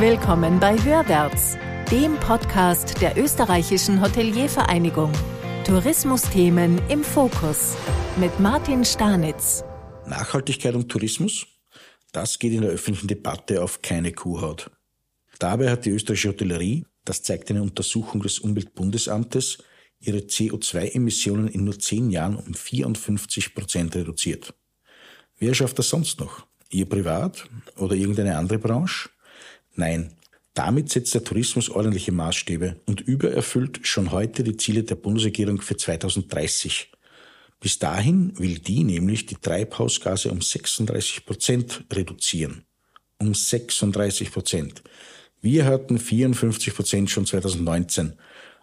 Willkommen bei Hörwärts, dem Podcast der österreichischen Hoteliervereinigung. Tourismusthemen im Fokus mit Martin Stanitz. Nachhaltigkeit und Tourismus? Das geht in der öffentlichen Debatte auf keine Kuhhaut. Dabei hat die österreichische Hotellerie, das zeigt eine Untersuchung des Umweltbundesamtes, ihre CO2-Emissionen in nur zehn Jahren um 54 Prozent reduziert. Wer schafft das sonst noch? Ihr privat oder irgendeine andere Branche? Nein, damit setzt der Tourismus ordentliche Maßstäbe und übererfüllt schon heute die Ziele der Bundesregierung für 2030. Bis dahin will die nämlich die Treibhausgase um 36 Prozent reduzieren. Um 36 Prozent. Wir hatten 54 Prozent schon 2019,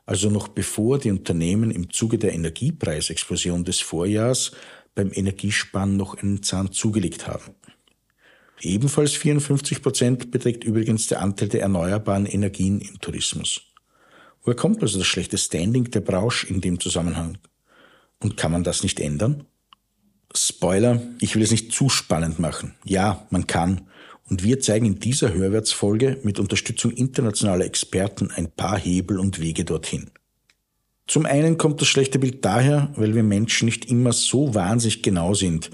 also noch bevor die Unternehmen im Zuge der Energiepreisexplosion des Vorjahrs beim Energiesparen noch einen Zahn zugelegt haben. Ebenfalls 54 Prozent beträgt übrigens der Anteil der erneuerbaren Energien im Tourismus. Woher kommt also das schlechte Standing der Branche in dem Zusammenhang? Und kann man das nicht ändern? Spoiler, ich will es nicht zu spannend machen. Ja, man kann. Und wir zeigen in dieser Hörwärtsfolge mit Unterstützung internationaler Experten ein paar Hebel und Wege dorthin. Zum einen kommt das schlechte Bild daher, weil wir Menschen nicht immer so wahnsinnig genau sind.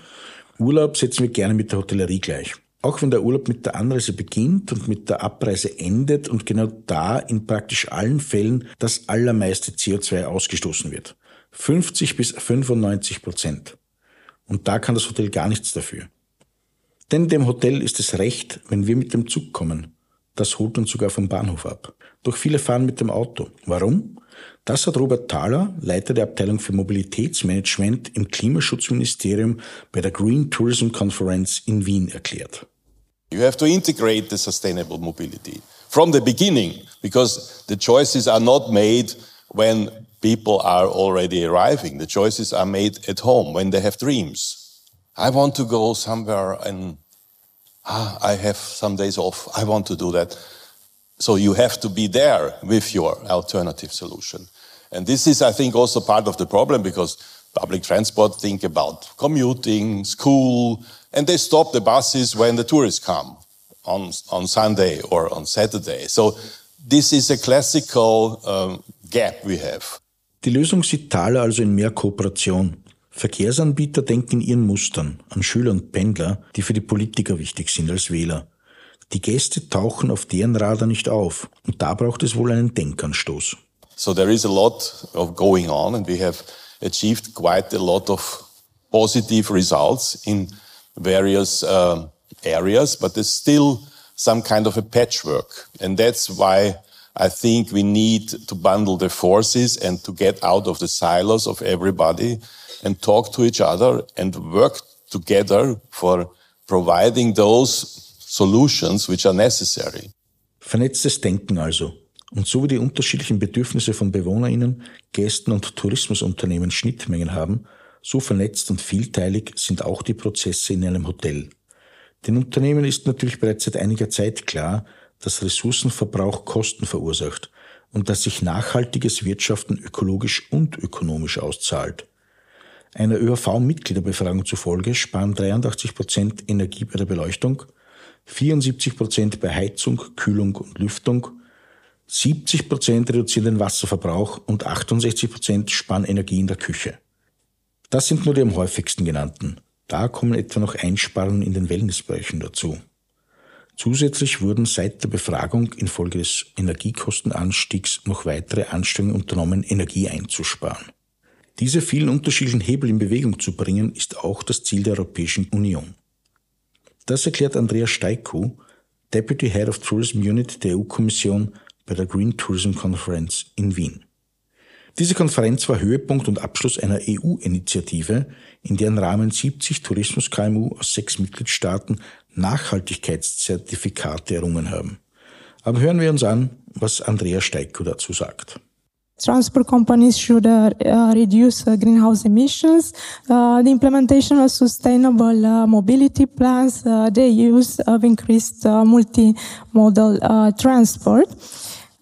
Urlaub setzen wir gerne mit der Hotellerie gleich. Auch wenn der Urlaub mit der Anreise beginnt und mit der Abreise endet und genau da in praktisch allen Fällen das allermeiste CO2 ausgestoßen wird. 50 bis 95 Prozent. Und da kann das Hotel gar nichts dafür. Denn dem Hotel ist es recht, wenn wir mit dem Zug kommen. Das holt uns sogar vom Bahnhof ab. Doch viele fahren mit dem Auto. Warum? Das hat Robert Thaler, Leiter der Abteilung für Mobilitätsmanagement im Klimaschutzministerium bei der Green Tourism Conference in Wien erklärt. You have to integrate the sustainable mobility from the beginning because the choices are not made when people are already arriving. The choices are made at home when they have dreams. I want to go somewhere and ah, I have some days off. I want to do that. So you have to be there with your alternative solution. And this is, I think, also part of the problem because public transport think about commuting, school, and they stop the buses when the tourists come on, on Sunday or on Saturday. So this is a classical um, gap we have. Die Lösung sieht Thaler also in mehr Kooperation. Verkehrsanbieter denken in ihren Mustern an Schüler und Pendler, die für die Politiker wichtig sind als Wähler. Die Gäste tauchen auf deren Radar nicht auf und da braucht es wohl einen Denkanstoß. So there is a lot of going on and we have achieved quite a lot of positive results in various uh, areas, but there's still some kind of a patchwork. And that's why I think we need to bundle the forces and to get out of the silos of everybody and talk to each other and work together for providing those solutions which are necessary. Vernetztes Denken also. Und so wie die unterschiedlichen Bedürfnisse von BewohnerInnen, Gästen und Tourismusunternehmen Schnittmengen haben, so vernetzt und vielteilig sind auch die Prozesse in einem Hotel. Den Unternehmen ist natürlich bereits seit einiger Zeit klar, dass Ressourcenverbrauch Kosten verursacht und dass sich nachhaltiges Wirtschaften ökologisch und ökonomisch auszahlt. Einer ÖHV-Mitgliederbefragung zufolge sparen 83 Prozent Energie bei der Beleuchtung, 74 Prozent bei Heizung, Kühlung und Lüftung, 70 Prozent reduzieren den Wasserverbrauch und 68 Prozent sparen Energie in der Küche. Das sind nur die am häufigsten genannten. Da kommen etwa noch Einsparungen in den Wellnessbereichen dazu. Zusätzlich wurden seit der Befragung infolge des Energiekostenanstiegs noch weitere Anstrengungen unternommen, Energie einzusparen. Diese vielen unterschiedlichen Hebel in Bewegung zu bringen, ist auch das Ziel der Europäischen Union. Das erklärt Andrea Steiko, Deputy Head of Tourism Unit der EU-Kommission bei der Green Tourism Conference in Wien. Diese Konferenz war Höhepunkt und Abschluss einer EU-Initiative, in deren Rahmen 70 Tourismus-KMU aus sechs Mitgliedstaaten Nachhaltigkeitszertifikate errungen haben. Aber hören wir uns an, was Andrea Steiko dazu sagt. transport companies should uh, uh, reduce uh, greenhouse emissions. Uh, the implementation of sustainable uh, mobility plans, the use of increased multimodal transport.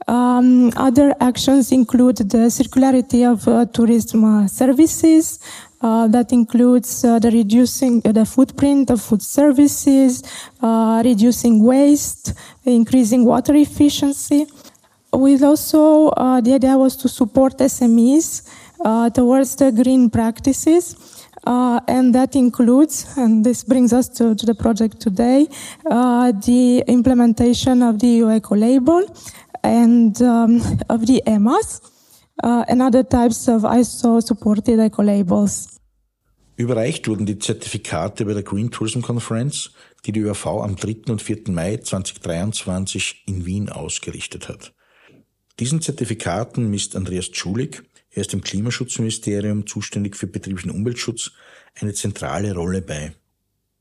Um, other actions include the circularity of uh, tourism uh, services, Uh, that includes uh, the reducing uh, the footprint of food services, uh, reducing waste, increasing water efficiency. With also uh, the idea was to support SMEs uh, towards the green practices. and that includes, and this brings us to, to the project today, the implementation of the EU Eco Label and um, of the EMAS uh, and other types of ISO-supported eco-labels. Überreicht wurden die Zertifikate bei der Green Tourism Conference, die die ÖRV am 3. und 4. Mai 2023 in Wien ausgerichtet hat. Diesen Zertifikaten misst Andreas Tschulik, er ist im Klimaschutzministerium zuständig für betrieblichen Umweltschutz, eine zentrale Rolle bei.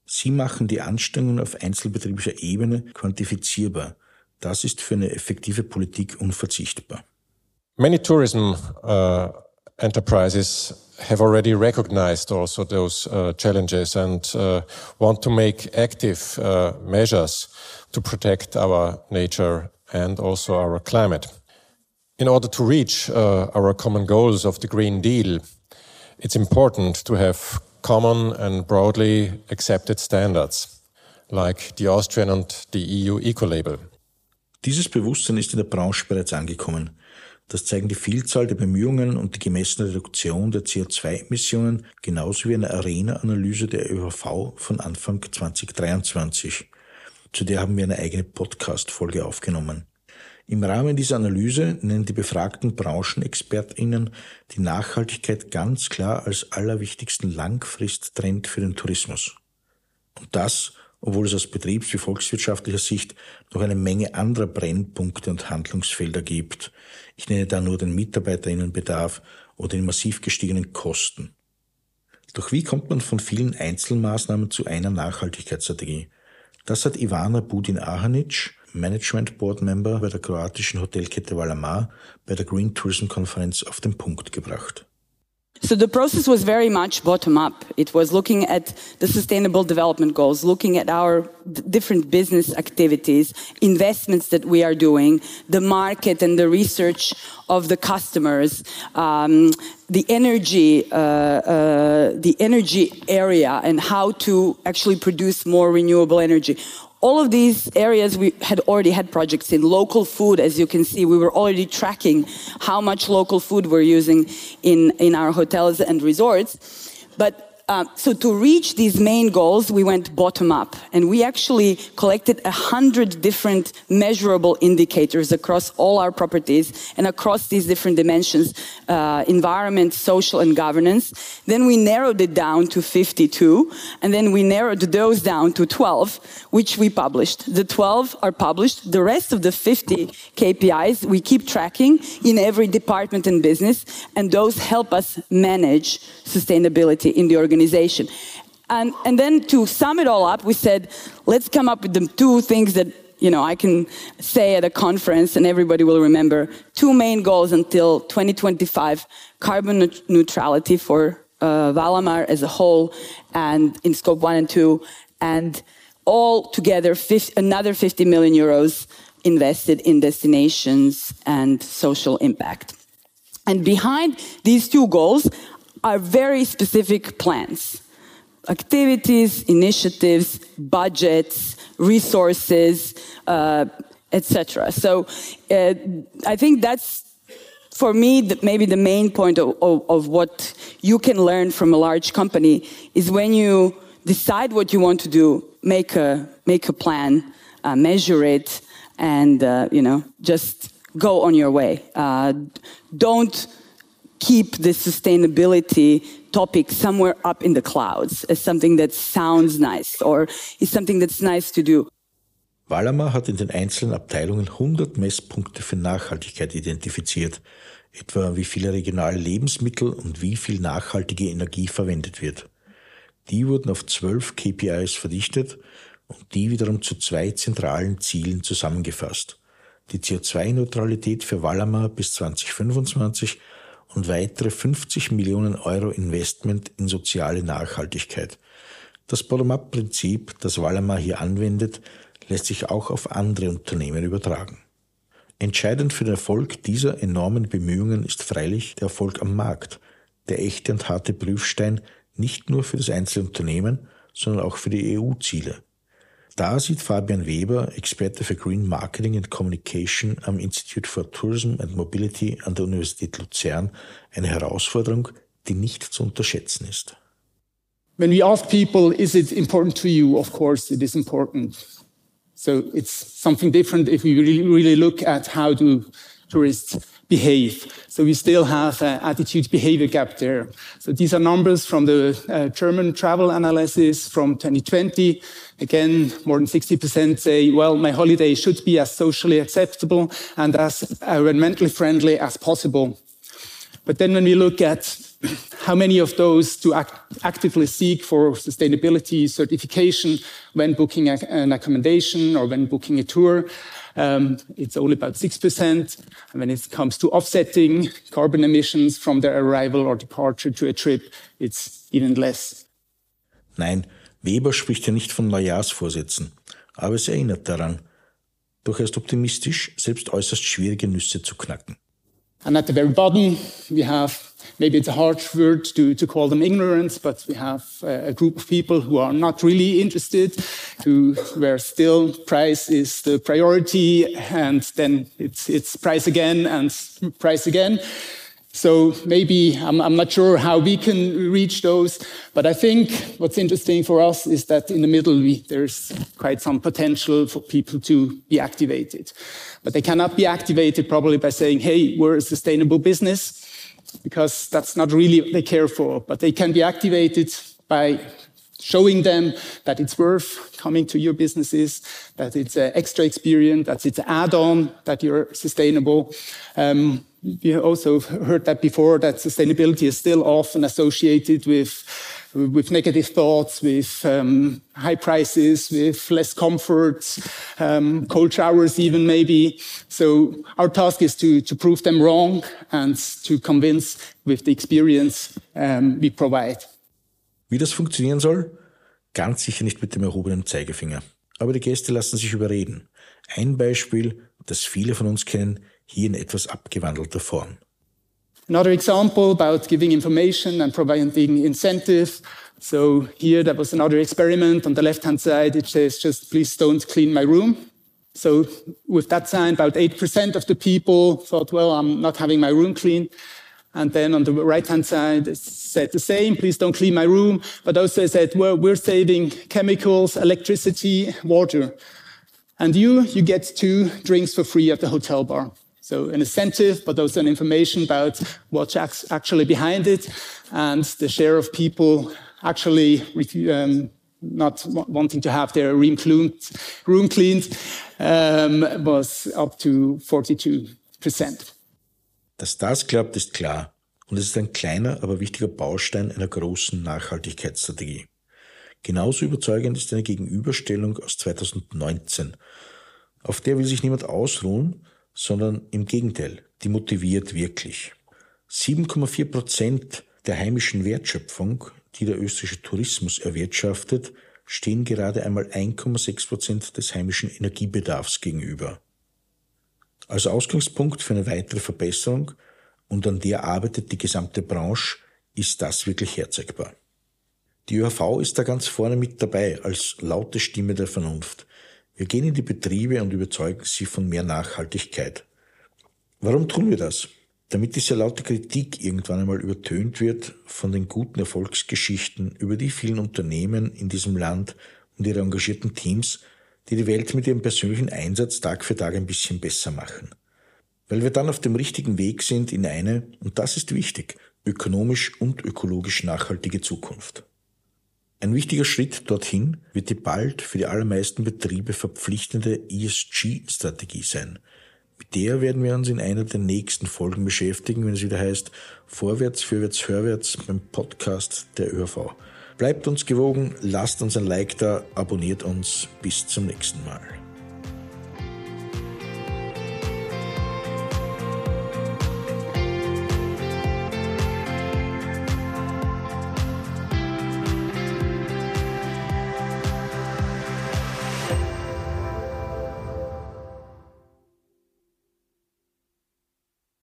Sie machen die Anstrengungen auf einzelbetrieblicher Ebene quantifizierbar. Das ist für eine effektive Politik unverzichtbar. Many tourism uh, enterprises have already recognized also those uh, challenges and uh, want to make active uh, measures to protect our nature and also our climate. In order to reach uh, our common goals of the Green Deal, it's important to have common and broadly accepted standards, like the Austrian and the EU Eco-Label. Dieses Bewusstsein ist in der Branche bereits angekommen. Das zeigen die Vielzahl der Bemühungen und die gemessene Reduktion der CO2-Emissionen, genauso wie eine Arena-Analyse der ÖVV von Anfang 2023. Zu der haben wir eine eigene Podcast-Folge aufgenommen. Im Rahmen dieser Analyse nennen die befragten Branchenexpertinnen die Nachhaltigkeit ganz klar als allerwichtigsten Langfristtrend für den Tourismus. Und das, obwohl es aus betriebs- wie volkswirtschaftlicher Sicht noch eine Menge anderer Brennpunkte und Handlungsfelder gibt. Ich nenne da nur den Mitarbeiterinnenbedarf oder den massiv gestiegenen Kosten. Doch wie kommt man von vielen Einzelmaßnahmen zu einer Nachhaltigkeitsstrategie? Das hat Ivana Budin-Ahanic, Management Board Member bei der kroatischen Hotelkette Valamar, bei der Green Tourism Konferenz auf den Punkt gebracht. So the process was very much bottom up. It was looking at the sustainable development goals, looking at our different business activities, investments that we are doing, the market and the research of the customers, um, the energy, uh, uh, the energy area, and how to actually produce more renewable energy all of these areas we had already had projects in local food. As you can see we were already tracking how much local food we're using in in our hotels and resorts. But uh, so to reach these main goals, we went bottom up, and we actually collected a hundred different measurable indicators across all our properties and across these different dimensions: uh, environment, social, and governance. Then we narrowed it down to 52, and then we narrowed those down to 12, which we published. The 12 are published. The rest of the 50 KPIs we keep tracking in every department and business, and those help us manage sustainability in the organization organization. And, and then to sum it all up, we said, let's come up with the two things that you know, I can say at a conference and everybody will remember two main goals until 2025 carbon neutrality for uh, Valamar as a whole and in scope one and two, and all together 50, another 50 million euros invested in destinations and social impact. And behind these two goals are very specific plans activities, initiatives, budgets, resources, uh, etc. So uh, I think that's for me the, maybe the main point of, of, of, what you can learn from a large company is when you decide what you want to do, make a make a plan, uh, measure it, and uh, you know just go on your way. Uh, don't keep the sustainability topic somewhere up in the clouds as something that sounds nice or is something that's nice to do. Wallermer hat in den einzelnen Abteilungen 100 Messpunkte für Nachhaltigkeit identifiziert, etwa wie viele regionale Lebensmittel und wie viel nachhaltige Energie verwendet wird. Die wurden auf zwölf KPIs verdichtet und die wiederum zu zwei zentralen Zielen zusammengefasst. Die CO2-Neutralität für Wallermer bis 2025 und weitere 50 Millionen Euro Investment in soziale Nachhaltigkeit. Das Bottom-up-Prinzip, das Wallermar hier anwendet, lässt sich auch auf andere Unternehmen übertragen. Entscheidend für den Erfolg dieser enormen Bemühungen ist freilich der Erfolg am Markt. der echte und harte Prüfstein nicht nur für das einzelne Unternehmen, sondern auch für die EU-Ziele. Da sieht Fabian Weber, Experte für Green Marketing and Communication am Institute for Tourism and Mobility an der Universität Luzern, eine Herausforderung, die nicht zu unterschätzen ist. When we ask people, is it important to you? Of course, it is important. So it's something different if we really, really look at how do tourists behave. So we still have an attitude behavior gap there. So these are numbers from the uh, German travel analysis from 2020. Again, more than 60% say, well, my holiday should be as socially acceptable and as environmentally friendly as possible. But then when we look at how many of those to act actively seek for sustainability certification when booking a, an accommodation or when booking a tour, um, it's only about 6%. And when it comes to offsetting carbon emissions from their arrival or departure to a trip, it's even less. Nein, Weber spricht ja nicht von Neujahrsvorsätzen, aber es erinnert daran. Ist optimistisch, selbst äußerst schwierige Nüsse zu knacken. And at the very bottom, we have maybe it's a harsh word to, to call them ignorance, but we have a group of people who are not really interested, who where still price is the priority, and then it's it's price again and price again. So maybe I'm, I'm, not sure how we can reach those, but I think what's interesting for us is that in the middle we, there's quite some potential for people to be activated. But they cannot be activated probably by saying, hey, we're a sustainable business, because that's not really what they care for. But they can be activated by showing them that it's worth coming to your businesses, that it's an extra experience, that it's an add-on, that you're sustainable. Um, we also heard that before, that sustainability is still often associated with with negative thoughts, with um, high prices, with less comfort, um, cold showers even maybe. So our task is to, to prove them wrong and to convince with the experience um, we provide. Wie das funktionieren soll? Ganz sicher nicht mit dem erhobenen Zeigefinger. Aber die Gäste lassen sich überreden. Ein Beispiel, das viele von uns kennen, hier in etwas abgewandelter Form. Another example about giving information and providing incentive. So here there was another experiment. On the left-hand side, it says just please don't clean my room. So with that sign, about 8% of the people thought, well, I'm not having my room clean. And then on the right-hand side, it said the same, please don't clean my room. But also said, well, we're saving chemicals, electricity, water. And you, you get two drinks for free at the hotel bar. So an incentive, but also an information about what's actually behind it. And the share of people actually um, not wanting to have their room cleaned, room cleaned um, was up to 42 percent. Dass das klappt, ist klar. Und es ist ein kleiner, aber wichtiger Baustein einer großen Nachhaltigkeitsstrategie. Genauso überzeugend ist eine Gegenüberstellung aus 2019. Auf der will sich niemand ausruhen, sondern im Gegenteil, die motiviert wirklich. 7,4 Prozent der heimischen Wertschöpfung, die der österreichische Tourismus erwirtschaftet, stehen gerade einmal 1,6 Prozent des heimischen Energiebedarfs gegenüber. Als Ausgangspunkt für eine weitere Verbesserung, und an der arbeitet die gesamte Branche, ist das wirklich herzeigbar. Die ÖHV ist da ganz vorne mit dabei als laute Stimme der Vernunft. Wir gehen in die Betriebe und überzeugen sie von mehr Nachhaltigkeit. Warum tun wir das? Damit diese laute Kritik irgendwann einmal übertönt wird von den guten Erfolgsgeschichten über die vielen Unternehmen in diesem Land und ihre engagierten Teams, die die Welt mit ihrem persönlichen Einsatz Tag für Tag ein bisschen besser machen. Weil wir dann auf dem richtigen Weg sind in eine, und das ist wichtig, ökonomisch und ökologisch nachhaltige Zukunft. Ein wichtiger Schritt dorthin wird die bald für die allermeisten Betriebe verpflichtende ESG-Strategie sein. Mit der werden wir uns in einer der nächsten Folgen beschäftigen, wenn es wieder heißt Vorwärts, Fürwärts, Hörwärts beim Podcast der ÖRV. Bleibt uns gewogen, lasst uns ein Like da, abonniert uns. Bis zum nächsten Mal.